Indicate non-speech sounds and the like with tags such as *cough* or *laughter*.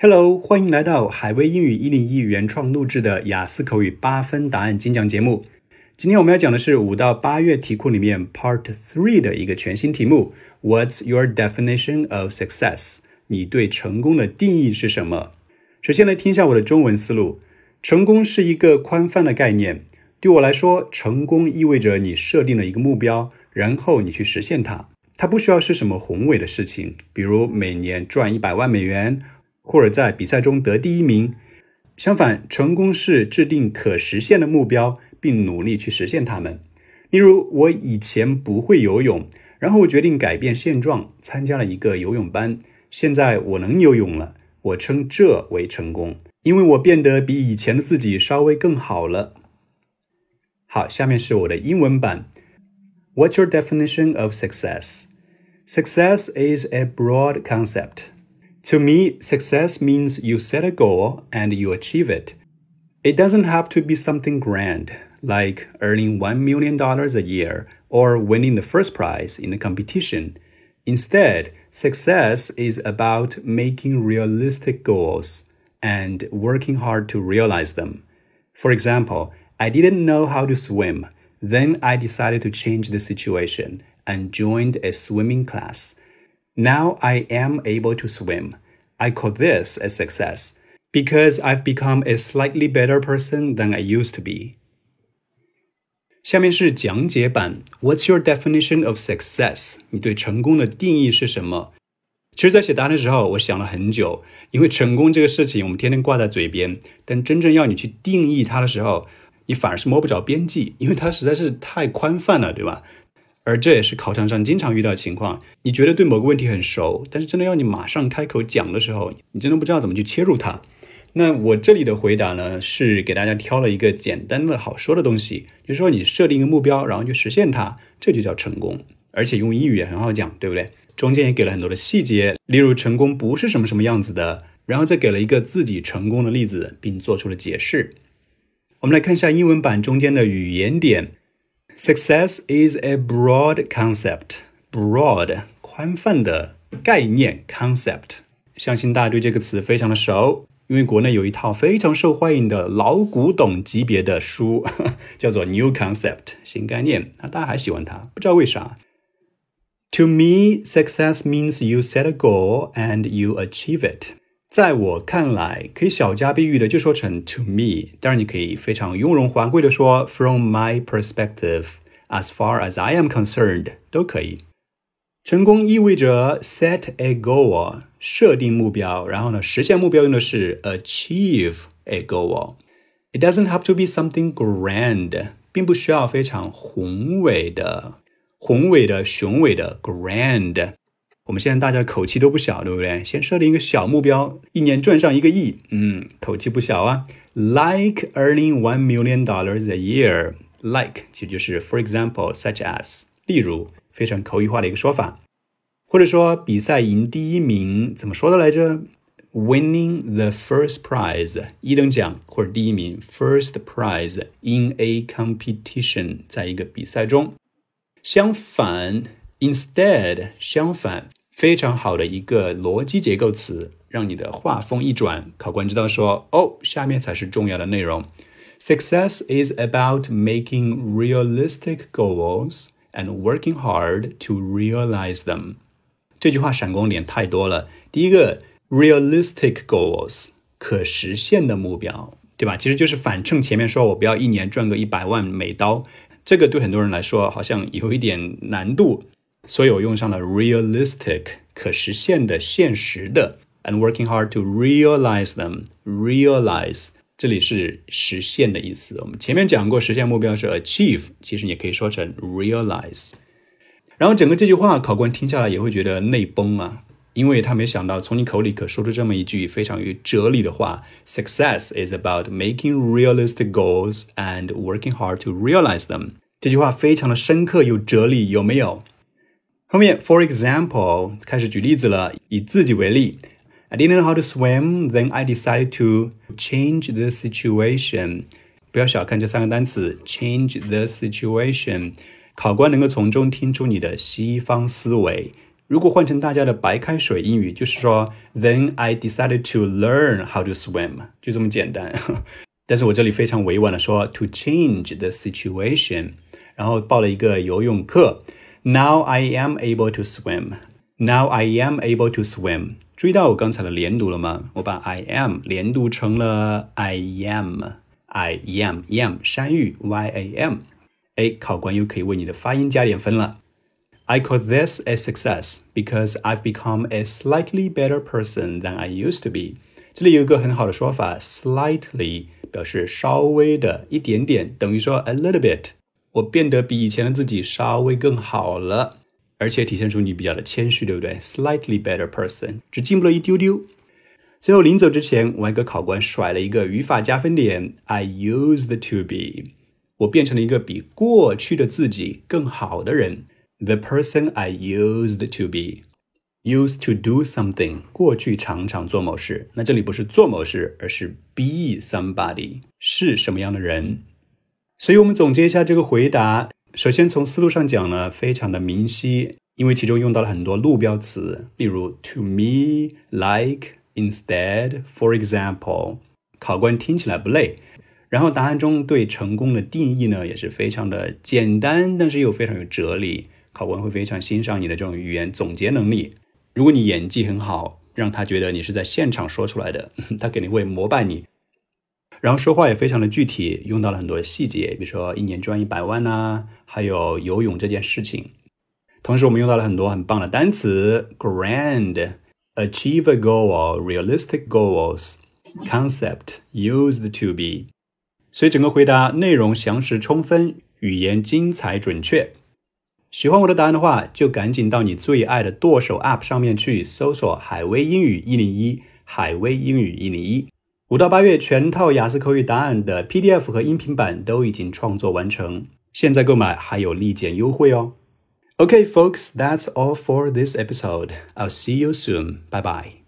Hello，欢迎来到海威英语一零一原创录制的雅思口语八分答案精讲节目。今天我们要讲的是五到八月题库里面 Part Three 的一个全新题目：What's your definition of success？你对成功的定义是什么？首先来听一下我的中文思路：成功是一个宽泛的概念。对我来说，成功意味着你设定了一个目标，然后你去实现它。它不需要是什么宏伟的事情，比如每年赚一百万美元。或者在比赛中得第一名。相反，成功是制定可实现的目标，并努力去实现它们。例如，我以前不会游泳，然后我决定改变现状，参加了一个游泳班。现在我能游泳了，我称这为成功，因为我变得比以前的自己稍微更好了。好，下面是我的英文版。What's your definition of success? Success is a broad concept. To me, success means you set a goal and you achieve it. It doesn't have to be something grand, like earning $1 million a year or winning the first prize in a competition. Instead, success is about making realistic goals and working hard to realize them. For example, I didn't know how to swim. Then I decided to change the situation and joined a swimming class. Now I am able to swim. I call this a success because I've become a slightly better person than I used to be. 下面是讲解版。What's your definition of success？你对成功的定义是什么？其实，在写答案的时候，我想了很久，因为成功这个事情我们天天挂在嘴边，但真正要你去定义它的时候，你反而是摸不着边际，因为它实在是太宽泛了，对吧？而这也是考场上经常遇到的情况。你觉得对某个问题很熟，但是真的要你马上开口讲的时候，你真的不知道怎么去切入它。那我这里的回答呢，是给大家挑了一个简单的好说的东西，就是说你设定一个目标，然后去实现它，这就叫成功。而且用英语也很好讲，对不对？中间也给了很多的细节，例如成功不是什么什么样子的，然后再给了一个自己成功的例子，并做出了解释。我们来看一下英文版中间的语言点。Success is a broad concept. Broad 宽泛的概念 concept，相信大家对这个词非常的熟，因为国内有一套非常受欢迎的老古董级别的书，叫做 New *laughs* Concept 新概念，那大家还喜欢它，不知道为啥。To me, success means you set a goal and you achieve it. 在我看来，可以小家碧玉的就说成 to me。当然，你可以非常雍容华贵的说 from my perspective，as far as I am concerned，都可以。成功意味着 set a goal，设定目标，然后呢，实现目标用的是 achieve a goal。It doesn't have to be something grand，并不需要非常宏伟的、宏伟的、雄伟的 grand。我们现在大家的口气都不小，对不对？先设定一个小目标，一年赚上一个亿，嗯，口气不小啊。Like earning one million dollars a year, like 其实就是 for example, such as 例如，非常口语化的一个说法，或者说比赛赢第一名怎么说的来着？Winning the first prize 一等奖或者第一名 first prize in a competition 在一个比赛中。相反，instead 相反。非常好的一个逻辑结构词，让你的话锋一转，考官知道说，哦，下面才是重要的内容。Success is about making realistic goals and working hard to realize them。这句话闪光点太多了。第一个，realistic goals，可实现的目标，对吧？其实就是反衬前面说我不要一年赚个一百万美刀，这个对很多人来说好像有一点难度。所以我用上了 realistic 可实现的、现实的，and working hard to realize them。realize 这里是实现的意思。我们前面讲过，实现目标是 achieve，其实你可以说成 realize。然后整个这句话，考官听下来也会觉得泪崩啊，因为他没想到从你口里可说出这么一句非常有哲理的话：Success is about making realistic goals and working hard to realize them。这句话非常的深刻，有哲理，有没有？后面，for example，开始举例子了。以自己为例，I didn't know how to swim, then I decided to change the situation。不要小看这三个单词，change the situation。考官能够从中听出你的西方思维。如果换成大家的白开水英语，就是说 Then I decided to learn how to swim，就这么简单。但是我这里非常委婉的说 to change the situation，然后报了一个游泳课。Now I am able to swim. Now I am able to swim. 注意到我刚才的连读了吗？我把 I am 连读成了 I am。I am am 山芋 Y A M。哎，考官又可以为你的发音加点分了。I call this a success because I've become a slightly better person than I used to be。这里有一个很好的说法，slightly 表示稍微的、一点点，等于说 a little bit。 我变得比以前的自己稍微更好了，而且体现出你比较的谦虚，对不对？Slightly better person，只进步了一丢丢。最后临走之前，我还给考官甩了一个语法加分点。I used to be，我变成了一个比过去的自己更好的人。The person I used to be used to do something，过去常常做某事。那这里不是做某事，而是 be somebody，是什么样的人？所以我们总结一下这个回答。首先从思路上讲呢，非常的明晰，因为其中用到了很多路标词，例如 to me、like、instead、for example。考官听起来不累。然后答案中对成功的定义呢，也是非常的简单，但是又非常有哲理。考官会非常欣赏你的这种语言总结能力。如果你演技很好，让他觉得你是在现场说出来的，*laughs* 他肯定会膜拜你。然后说话也非常的具体，用到了很多细节，比如说一年赚一百万呐，还有游泳这件事情。同时，我们用到了很多很棒的单词：grand、achieve a goal、realistic goals、concept、used to be。所以整个回答内容详实充分，语言精彩准确。喜欢我的答案的话，就赶紧到你最爱的剁手 App 上面去搜索“海威英语一零一”，海威英语一零一。五到八月全套雅思口语答案的 PDF 和音频版都已经创作完成，现在购买还有立减优惠哦。Okay, folks, that's all for this episode. I'll see you soon. Bye bye.